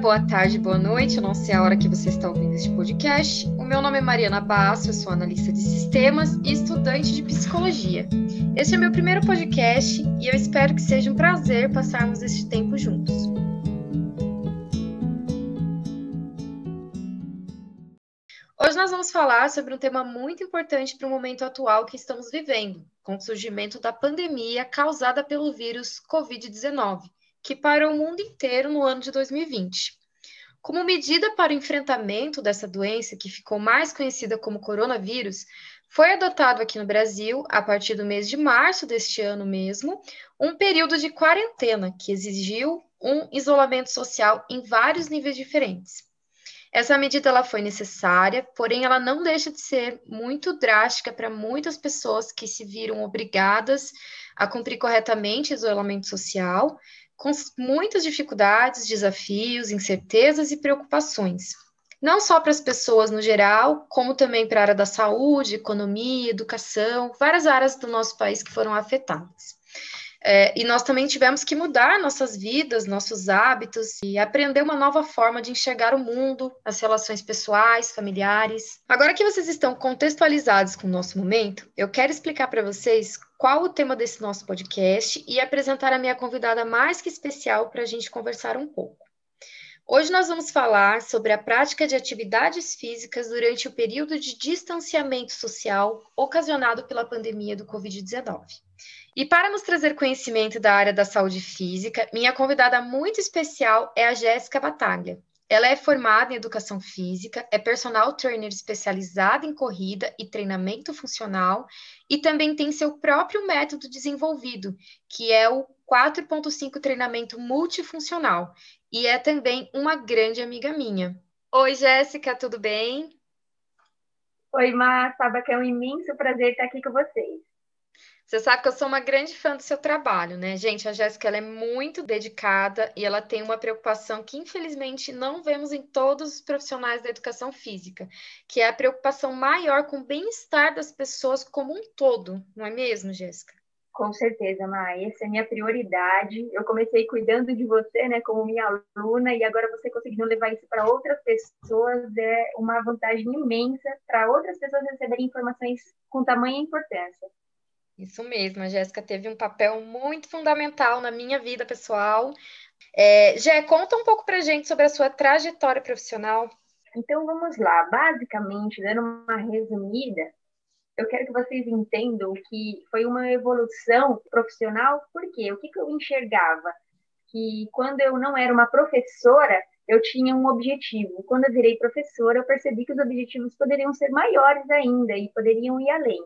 boa tarde, boa noite. Eu não sei a hora que você está ouvindo este podcast. O meu nome é Mariana Basso, eu sou analista de sistemas e estudante de psicologia. Este é meu primeiro podcast e eu espero que seja um prazer passarmos este tempo juntos. Hoje nós vamos falar sobre um tema muito importante para o momento atual que estamos vivendo, com o surgimento da pandemia causada pelo vírus Covid-19 que parou o mundo inteiro no ano de 2020. Como medida para o enfrentamento dessa doença, que ficou mais conhecida como coronavírus, foi adotado aqui no Brasil, a partir do mês de março deste ano mesmo, um período de quarentena que exigiu um isolamento social em vários níveis diferentes. Essa medida ela foi necessária, porém ela não deixa de ser muito drástica para muitas pessoas que se viram obrigadas a cumprir corretamente o isolamento social, com muitas dificuldades, desafios, incertezas e preocupações. Não só para as pessoas no geral, como também para a área da saúde, economia, educação, várias áreas do nosso país que foram afetadas. É, e nós também tivemos que mudar nossas vidas, nossos hábitos e aprender uma nova forma de enxergar o mundo, as relações pessoais, familiares. Agora que vocês estão contextualizados com o nosso momento, eu quero explicar para vocês qual o tema desse nosso podcast e apresentar a minha convidada mais que especial para a gente conversar um pouco. Hoje nós vamos falar sobre a prática de atividades físicas durante o período de distanciamento social ocasionado pela pandemia do Covid-19. E para nos trazer conhecimento da área da saúde física, minha convidada muito especial é a Jéssica Bataglia. Ela é formada em educação física, é personal trainer especializada em corrida e treinamento funcional e também tem seu próprio método desenvolvido, que é o 4.5 treinamento multifuncional, e é também uma grande amiga minha. Oi, Jéssica, tudo bem? Oi, Má, sabe que é um imenso prazer estar aqui com vocês. Você sabe que eu sou uma grande fã do seu trabalho, né? Gente, a Jéssica ela é muito dedicada e ela tem uma preocupação que infelizmente não vemos em todos os profissionais da educação física, que é a preocupação maior com o bem-estar das pessoas como um todo, não é mesmo, Jéssica? Com certeza, Ma, essa é minha prioridade. Eu comecei cuidando de você, né, como minha aluna, e agora você conseguindo levar isso para outras pessoas é uma vantagem imensa para outras pessoas receberem informações com tamanha importância. Isso mesmo, a Jéssica teve um papel muito fundamental na minha vida pessoal. É, Jé, conta um pouco para gente sobre a sua trajetória profissional. Então vamos lá, basicamente, dando uma resumida, eu quero que vocês entendam que foi uma evolução profissional, porque o que, que eu enxergava? Que quando eu não era uma professora, eu tinha um objetivo. Quando eu virei professora, eu percebi que os objetivos poderiam ser maiores ainda e poderiam ir além.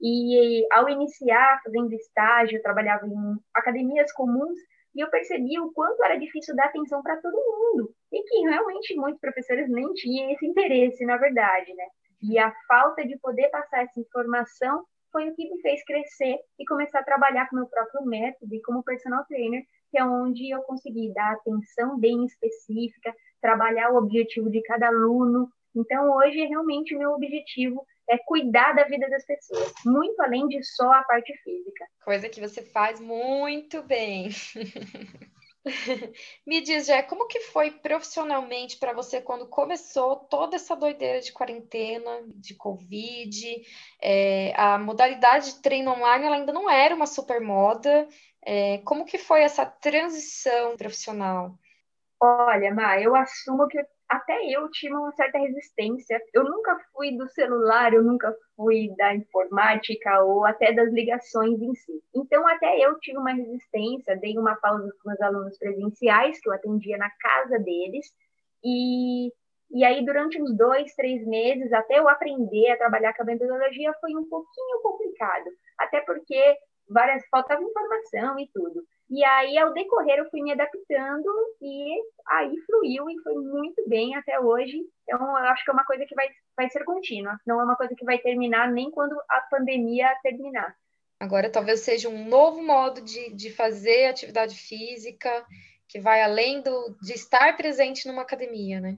E ao iniciar fazendo estágio, eu trabalhava em academias comuns e eu percebi o quanto era difícil dar atenção para todo mundo e que realmente muitos professores nem tinham esse interesse, na verdade, né? E a falta de poder passar essa informação foi o que me fez crescer e começar a trabalhar com meu próprio método e como personal trainer, que é onde eu consegui dar atenção bem específica, trabalhar o objetivo de cada aluno. Então, hoje, realmente, o meu objetivo é cuidar da vida das pessoas, muito além de só a parte física. Coisa que você faz muito bem. Me diz, já como que foi profissionalmente para você quando começou toda essa doideira de quarentena, de Covid? É, a modalidade de treino online ainda não era uma super moda. É, como que foi essa transição profissional? Olha, Ma, eu assumo que até eu tinha uma certa resistência. Eu nunca fui do celular, eu nunca fui da informática ou até das ligações em si. Então, até eu tive uma resistência, dei uma pausa com os alunos presenciais, que eu atendia na casa deles, e, e aí, durante uns dois, três meses, até eu aprender a trabalhar com a metodologia, foi um pouquinho complicado, até porque várias faltava informação e tudo. E aí, ao decorrer, eu fui me adaptando e aí fluiu e foi muito bem até hoje. Então, eu acho que é uma coisa que vai, vai ser contínua, não é uma coisa que vai terminar nem quando a pandemia terminar. Agora, talvez seja um novo modo de, de fazer atividade física, que vai além do, de estar presente numa academia, né?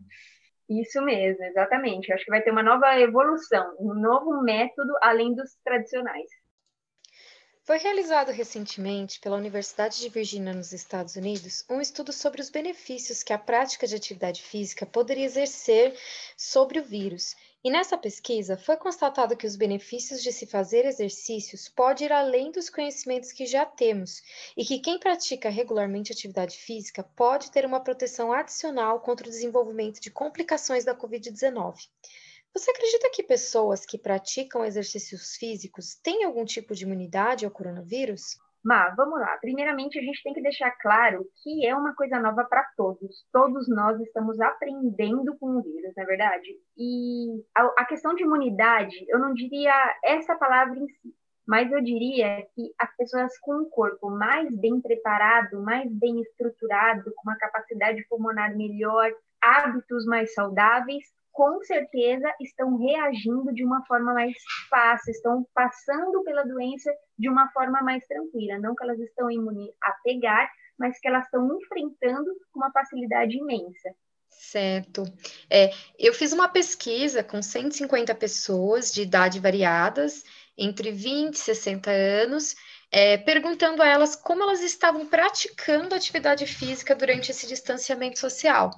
Isso mesmo, exatamente. Eu acho que vai ter uma nova evolução, um novo método além dos tradicionais. Foi realizado recentemente pela Universidade de Virgínia, nos Estados Unidos, um estudo sobre os benefícios que a prática de atividade física poderia exercer sobre o vírus. E nessa pesquisa foi constatado que os benefícios de se fazer exercícios pode ir além dos conhecimentos que já temos e que quem pratica regularmente atividade física pode ter uma proteção adicional contra o desenvolvimento de complicações da COVID-19. Você acredita que pessoas que praticam exercícios físicos têm algum tipo de imunidade ao coronavírus? Vamos lá. Primeiramente, a gente tem que deixar claro que é uma coisa nova para todos. Todos nós estamos aprendendo com o vírus, não é verdade? E a questão de imunidade, eu não diria essa palavra em si, mas eu diria que as pessoas com um corpo mais bem preparado, mais bem estruturado, com uma capacidade pulmonar melhor, hábitos mais saudáveis, com certeza estão reagindo de uma forma mais fácil, estão passando pela doença de uma forma mais tranquila. Não que elas estão imunes a pegar, mas que elas estão enfrentando com uma facilidade imensa. Certo. É, eu fiz uma pesquisa com 150 pessoas de idade variadas, entre 20 e 60 anos, é, perguntando a elas como elas estavam praticando atividade física durante esse distanciamento social.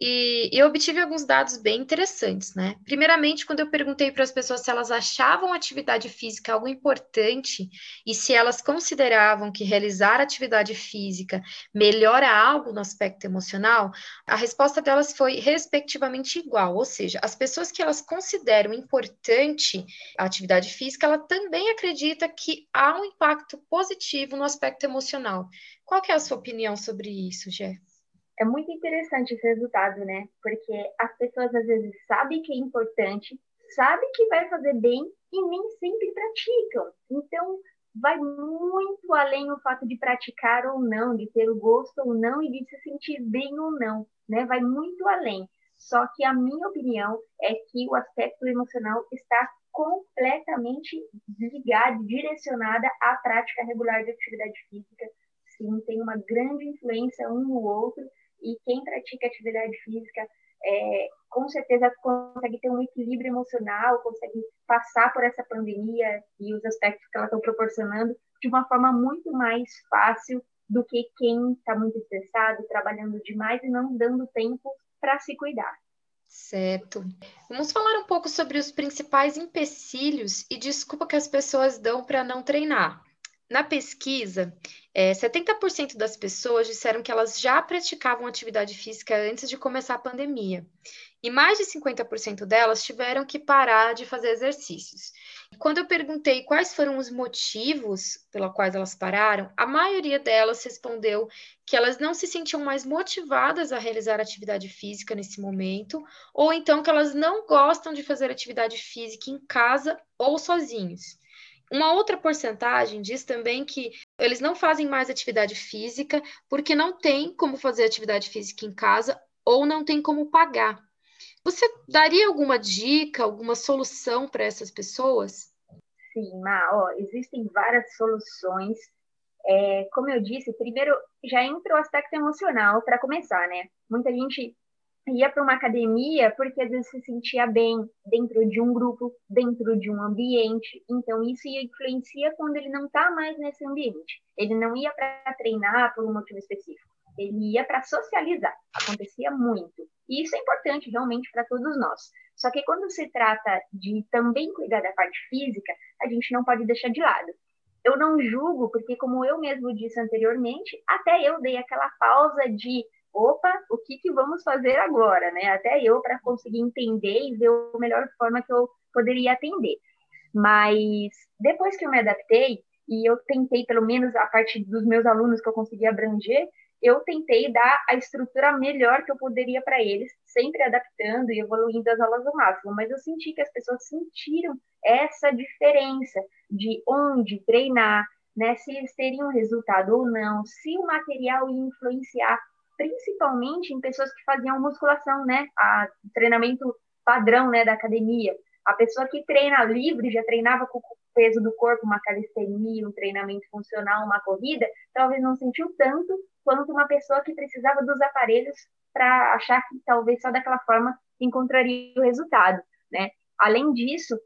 E eu obtive alguns dados bem interessantes, né? Primeiramente, quando eu perguntei para as pessoas se elas achavam atividade física algo importante e se elas consideravam que realizar atividade física melhora algo no aspecto emocional, a resposta delas foi respectivamente igual, ou seja, as pessoas que elas consideram importante a atividade física, ela também acredita que há um impacto positivo no aspecto emocional. Qual é a sua opinião sobre isso, Jeff? É muito interessante esse resultado, né? Porque as pessoas às vezes sabem que é importante, sabem que vai fazer bem e nem sempre praticam. Então, vai muito além o fato de praticar ou não, de ter o gosto ou não e de se sentir bem ou não, né? Vai muito além. Só que a minha opinião é que o aspecto emocional está completamente ligado, direcionada à prática regular de atividade física. Sim, tem uma grande influência um no outro e quem pratica atividade física é, com certeza consegue ter um equilíbrio emocional, consegue passar por essa pandemia e os aspectos que ela está proporcionando de uma forma muito mais fácil do que quem está muito estressado, trabalhando demais e não dando tempo para se cuidar. Certo. Vamos falar um pouco sobre os principais empecilhos e desculpa que as pessoas dão para não treinar. Na pesquisa, é, 70% das pessoas disseram que elas já praticavam atividade física antes de começar a pandemia. E mais de 50% delas tiveram que parar de fazer exercícios. Quando eu perguntei quais foram os motivos pelos quais elas pararam, a maioria delas respondeu que elas não se sentiam mais motivadas a realizar atividade física nesse momento, ou então que elas não gostam de fazer atividade física em casa ou sozinhos. Uma outra porcentagem diz também que eles não fazem mais atividade física porque não tem como fazer atividade física em casa ou não tem como pagar. Você daria alguma dica, alguma solução para essas pessoas? Sim, Ma, ó, existem várias soluções. É, como eu disse, primeiro já entra o aspecto emocional para começar, né? Muita gente ia para uma academia porque às vezes se sentia bem dentro de um grupo, dentro de um ambiente. Então, isso influencia quando ele não está mais nesse ambiente. Ele não ia para treinar por um motivo específico. Ele ia para socializar. Acontecia muito. E isso é importante realmente para todos nós. Só que quando se trata de também cuidar da parte física, a gente não pode deixar de lado. Eu não julgo, porque como eu mesmo disse anteriormente, até eu dei aquela pausa de opa, o que, que vamos fazer agora, né? Até eu para conseguir entender e ver a melhor forma que eu poderia atender. Mas depois que eu me adaptei e eu tentei, pelo menos a parte dos meus alunos que eu consegui abranger, eu tentei dar a estrutura melhor que eu poderia para eles, sempre adaptando e evoluindo as aulas ao máximo. Mas eu senti que as pessoas sentiram essa diferença de onde treinar, né? Se eles teriam resultado ou não, se o material ia influenciar principalmente em pessoas que faziam musculação, né? A treinamento padrão, né, da academia. A pessoa que treina livre, já treinava com o peso do corpo, uma calistenia, um treinamento funcional, uma corrida, talvez não sentiu tanto quanto uma pessoa que precisava dos aparelhos para achar que talvez só daquela forma encontraria o resultado, né? Além disso,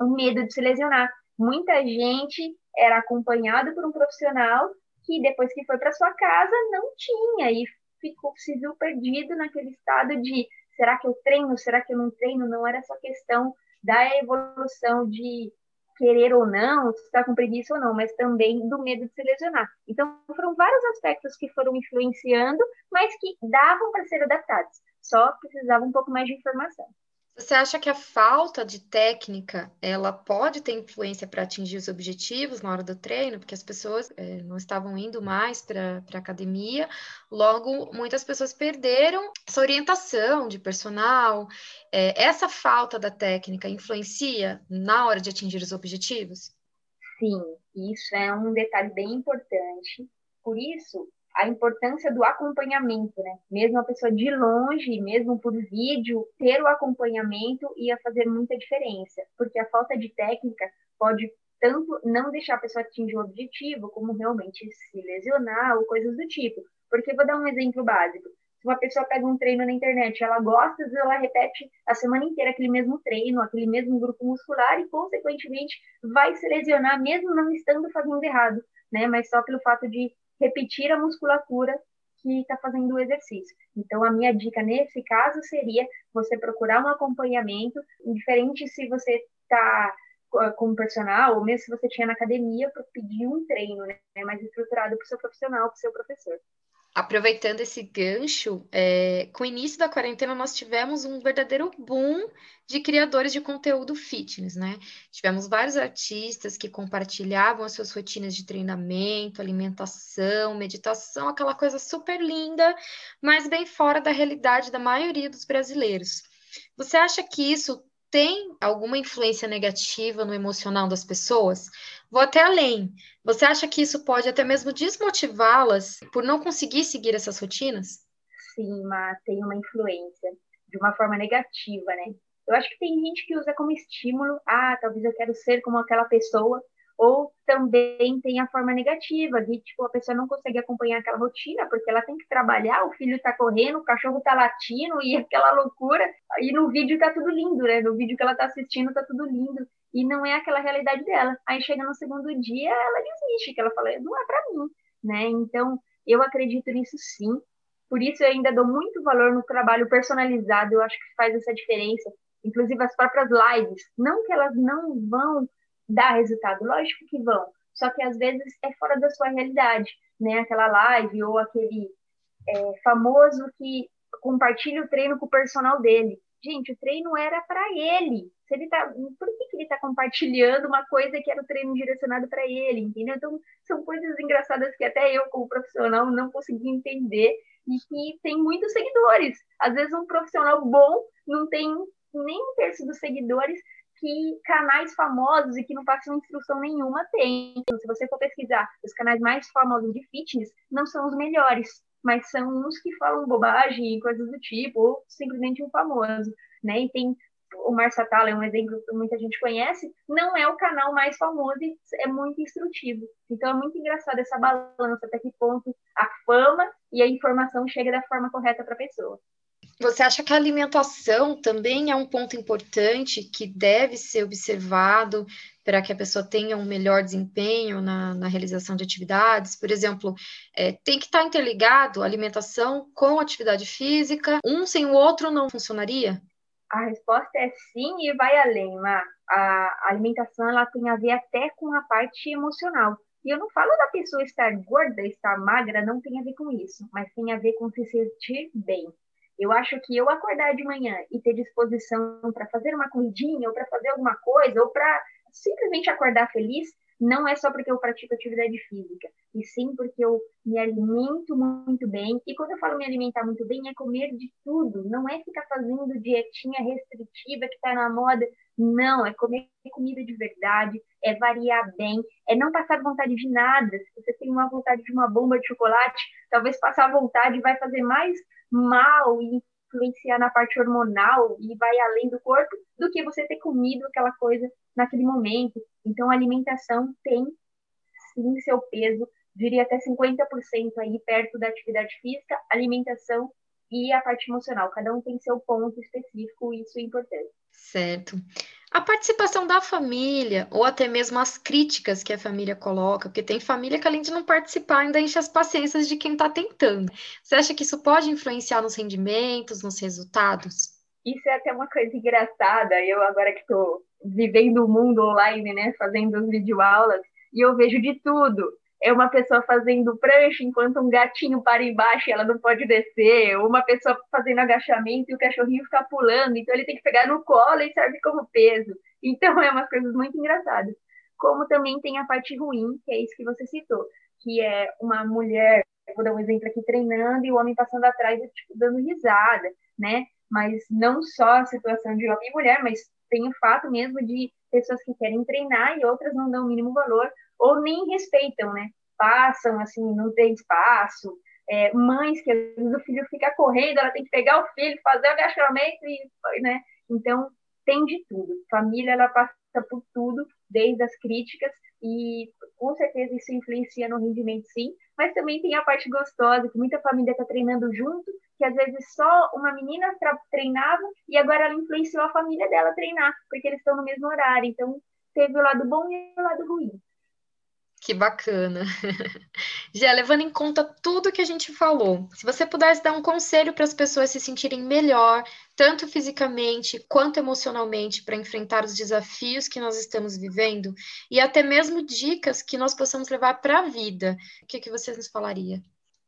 o medo de se lesionar. Muita gente era acompanhado por um profissional que depois que foi para sua casa não tinha e ficou se viu perdido naquele estado de será que eu treino, será que eu não treino? Não era só questão da evolução de querer ou não, se está com preguiça ou não, mas também do medo de se lesionar. Então, foram vários aspectos que foram influenciando, mas que davam para ser adaptados, só precisava um pouco mais de informação. Você acha que a falta de técnica ela pode ter influência para atingir os objetivos na hora do treino, porque as pessoas é, não estavam indo mais para a academia, logo muitas pessoas perderam essa orientação de personal. É, essa falta da técnica influencia na hora de atingir os objetivos? Sim, isso é um detalhe bem importante. Por isso, a importância do acompanhamento, né? Mesmo a pessoa de longe, mesmo por vídeo, ter o acompanhamento ia fazer muita diferença, porque a falta de técnica pode tanto não deixar a pessoa atingir o objetivo, como realmente se lesionar ou coisas do tipo. Porque vou dar um exemplo básico. Se uma pessoa pega um treino na internet, ela gosta, ela repete a semana inteira aquele mesmo treino, aquele mesmo grupo muscular e, consequentemente, vai se lesionar, mesmo não estando fazendo errado, né? Mas só pelo fato de repetir a musculatura que está fazendo o exercício. Então, a minha dica nesse caso seria você procurar um acompanhamento, diferente se você está como personal, ou mesmo se você tinha na academia, para pedir um treino né, mais estruturado para o seu profissional, para o seu professor aproveitando esse gancho, é, com o início da quarentena nós tivemos um verdadeiro boom de criadores de conteúdo fitness, né? Tivemos vários artistas que compartilhavam as suas rotinas de treinamento, alimentação, meditação, aquela coisa super linda, mas bem fora da realidade da maioria dos brasileiros. Você acha que isso tem alguma influência negativa no emocional das pessoas? Vou até além. Você acha que isso pode até mesmo desmotivá-las por não conseguir seguir essas rotinas? Sim, mas tem uma influência de uma forma negativa, né? Eu acho que tem gente que usa como estímulo, ah, talvez eu quero ser como aquela pessoa, ou também tem a forma negativa, de tipo, a pessoa não consegue acompanhar aquela rotina, porque ela tem que trabalhar, o filho tá correndo, o cachorro tá latindo e aquela loucura. E no vídeo tá tudo lindo, né? No vídeo que ela tá assistindo tá tudo lindo. E não é aquela realidade dela. Aí chega no segundo dia, ela desiste, que ela fala, não é para mim, né? Então, eu acredito nisso sim. Por isso eu ainda dou muito valor no trabalho personalizado, eu acho que faz essa diferença. Inclusive as próprias lives, não que elas não vão dar resultado, lógico que vão, só que às vezes é fora da sua realidade, né? Aquela live ou aquele é, famoso que compartilha o treino com o personal dele. Gente, o treino era para ele. Se ele tá, por que, que ele está compartilhando uma coisa que era o treino direcionado para ele, entendeu? Então, são coisas engraçadas que até eu, como profissional, não consegui entender e que tem muitos seguidores. Às vezes, um profissional bom não tem nem um terço dos seguidores, que canais famosos e que não passam instrução nenhuma têm. Então, se você for pesquisar, os canais mais famosos de fitness não são os melhores, mas são uns que falam bobagem e coisas do tipo, ou simplesmente um famoso, né? E tem o Marsatala é um exemplo que muita gente conhece, não é o canal mais famoso e é muito instrutivo. Então é muito engraçado essa balança, até que ponto a fama e a informação chega da forma correta para a pessoa. Você acha que a alimentação também é um ponto importante que deve ser observado para que a pessoa tenha um melhor desempenho na, na realização de atividades? Por exemplo, é, tem que estar interligado a alimentação com atividade física, um sem o outro não funcionaria? A resposta é sim e vai além, Má. A alimentação ela tem a ver até com a parte emocional. E eu não falo da pessoa estar gorda, estar magra, não tem a ver com isso, mas tem a ver com se sentir bem. Eu acho que eu acordar de manhã e ter disposição para fazer uma corridinha, ou para fazer alguma coisa, ou para simplesmente acordar feliz, não é só porque eu pratico atividade física, e sim porque eu me alimento muito bem. E quando eu falo me alimentar muito bem, é comer de tudo, não é ficar fazendo dietinha restritiva que está na moda. Não, é comer comida de verdade, é variar bem, é não passar vontade de nada. Se você tem uma vontade de uma bomba de chocolate, talvez passar vontade vai fazer mais mal e influenciar na parte hormonal e vai além do corpo do que você ter comido aquela coisa naquele momento. Então, a alimentação tem sim seu peso, diria até 50% aí perto da atividade física, alimentação e a parte emocional. Cada um tem seu ponto específico e isso é importante. Certo. A participação da família, ou até mesmo as críticas que a família coloca, porque tem família que, além de não participar, ainda enche as paciências de quem está tentando. Você acha que isso pode influenciar nos rendimentos, nos resultados? Isso é até uma coisa engraçada. Eu, agora que estou vivendo o mundo online, né, fazendo as videoaulas, e eu vejo de tudo é uma pessoa fazendo prancha enquanto um gatinho para embaixo e ela não pode descer, uma pessoa fazendo agachamento e o cachorrinho fica pulando, então ele tem que pegar no colo e serve como peso. Então é umas coisas muito engraçadas. Como também tem a parte ruim, que é isso que você citou, que é uma mulher, vou dar um exemplo aqui, treinando e o homem passando atrás e tipo, dando risada, né? Mas não só a situação de homem e mulher, mas tem o fato mesmo de pessoas que querem treinar e outras não dão o mínimo valor ou nem respeitam, né? Passam, assim, não tem espaço. É, mães que às vezes o filho fica correndo, ela tem que pegar o filho, fazer o agachamento, e, né? Então, tem de tudo. Família, ela passa por tudo, desde as críticas, e com certeza isso influencia no rendimento, sim, mas também tem a parte gostosa, que muita família está treinando junto, que às vezes só uma menina treinava e agora ela influenciou a família dela a treinar, porque eles estão no mesmo horário. Então, teve o lado bom e o lado ruim. Que bacana. Já levando em conta tudo que a gente falou, se você pudesse dar um conselho para as pessoas se sentirem melhor, tanto fisicamente quanto emocionalmente, para enfrentar os desafios que nós estamos vivendo, e até mesmo dicas que nós possamos levar para a vida, o que, que você nos falaria?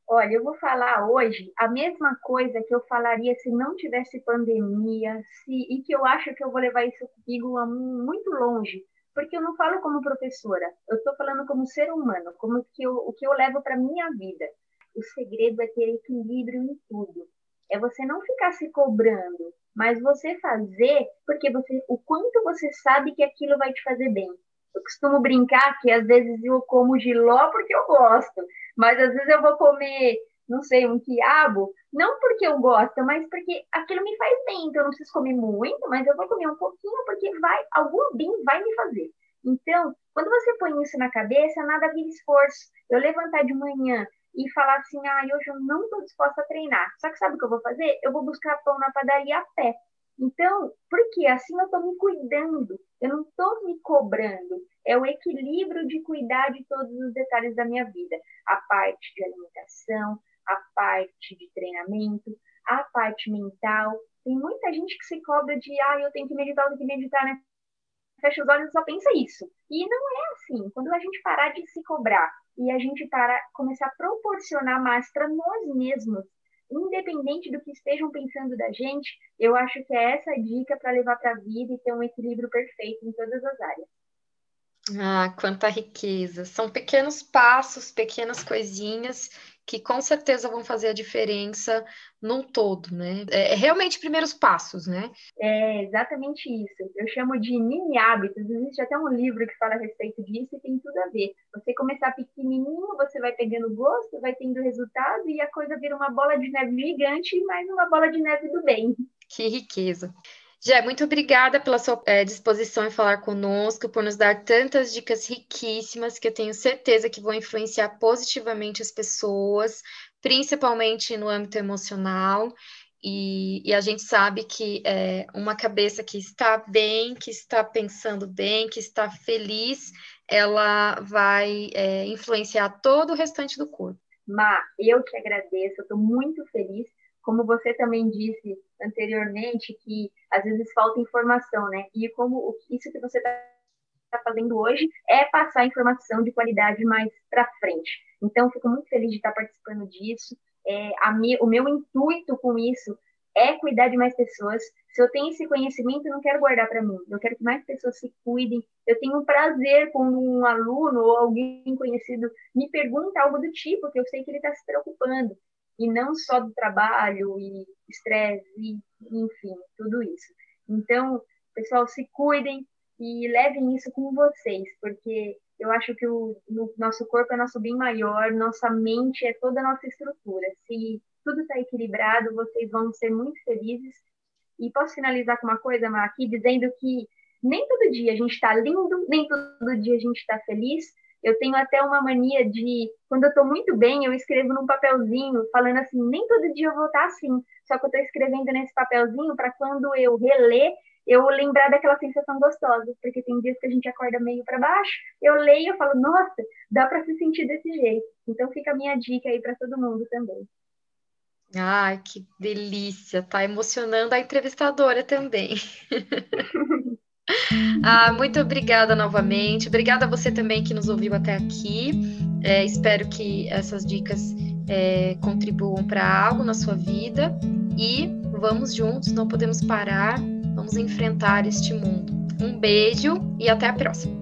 Olha, eu vou falar hoje a mesma coisa que eu falaria se não tivesse pandemia, se, e que eu acho que eu vou levar isso comigo muito longe porque eu não falo como professora, eu estou falando como ser humano, como que eu, o que eu levo para minha vida. O segredo é ter equilíbrio em tudo. É você não ficar se cobrando, mas você fazer porque você, o quanto você sabe que aquilo vai te fazer bem. Eu costumo brincar que às vezes eu como giló porque eu gosto, mas às vezes eu vou comer não sei, um quiabo, não porque eu gosto, mas porque aquilo me faz bem. Então eu não preciso comer muito, mas eu vou comer um pouquinho porque vai, algum bem vai me fazer. Então, quando você põe isso na cabeça, nada vira esforço. Eu levantar de manhã e falar assim, ah, hoje eu não estou disposta a treinar. Só que sabe o que eu vou fazer? Eu vou buscar pão na padaria a pé. Então, porque assim eu estou me cuidando, eu não estou me cobrando. É o equilíbrio de cuidar de todos os detalhes da minha vida. A parte de alimentação, a parte de treinamento, a parte mental. Tem muita gente que se cobra de, ah, eu tenho que meditar, eu tenho que meditar, né? Fecha os olhos e só pensa isso. E não é assim. Quando a gente parar de se cobrar e a gente parar, começar a proporcionar mais para nós mesmos, independente do que estejam pensando da gente, eu acho que é essa dica para levar para a vida e ter um equilíbrio perfeito em todas as áreas. Ah, quanta riqueza! São pequenos passos, pequenas coisinhas que com certeza vão fazer a diferença num todo, né? É, é realmente primeiros passos, né? É exatamente isso. Eu chamo de mini hábitos. Existe até um livro que fala a respeito disso e tem tudo a ver. Você começar pequenininho, você vai pegando gosto, vai tendo resultado e a coisa vira uma bola de neve gigante, mais uma bola de neve do bem. Que riqueza. Jé, muito obrigada pela sua é, disposição em falar conosco, por nos dar tantas dicas riquíssimas que eu tenho certeza que vão influenciar positivamente as pessoas, principalmente no âmbito emocional. E, e a gente sabe que é, uma cabeça que está bem, que está pensando bem, que está feliz, ela vai é, influenciar todo o restante do corpo. Ma, eu te agradeço, estou muito feliz como você também disse anteriormente, que às vezes falta informação, né? E como isso que você está fazendo hoje é passar informação de qualidade mais para frente. Então, fico muito feliz de estar participando disso. É, o meu intuito com isso é cuidar de mais pessoas. Se eu tenho esse conhecimento, eu não quero guardar para mim. Eu quero que mais pessoas se cuidem. Eu tenho um prazer quando um aluno ou alguém conhecido me pergunta algo do tipo, que eu sei que ele está se preocupando e não só do trabalho e estresse, e, enfim, tudo isso. Então, pessoal, se cuidem e levem isso com vocês, porque eu acho que o, nosso corpo é nosso bem maior, nossa mente é toda a nossa estrutura. Se tudo está equilibrado, vocês vão ser muito felizes. E posso finalizar com uma coisa, Mar, aqui, dizendo que nem todo dia a gente está lindo, nem todo dia a gente está feliz, eu tenho até uma mania de, quando eu estou muito bem, eu escrevo num papelzinho, falando assim, nem todo dia eu vou estar assim, só que eu estou escrevendo nesse papelzinho para quando eu reler, eu lembrar daquela sensação gostosa, porque tem dias que a gente acorda meio para baixo, eu leio e falo, nossa, dá para se sentir desse jeito. Então fica a minha dica aí para todo mundo também. Ai, que delícia, tá emocionando a entrevistadora também. ah, muito obrigada novamente. Obrigada a você também que nos ouviu até aqui. É, espero que essas dicas é, contribuam para algo na sua vida e vamos juntos, não podemos parar, vamos enfrentar este mundo. Um beijo e até a próxima.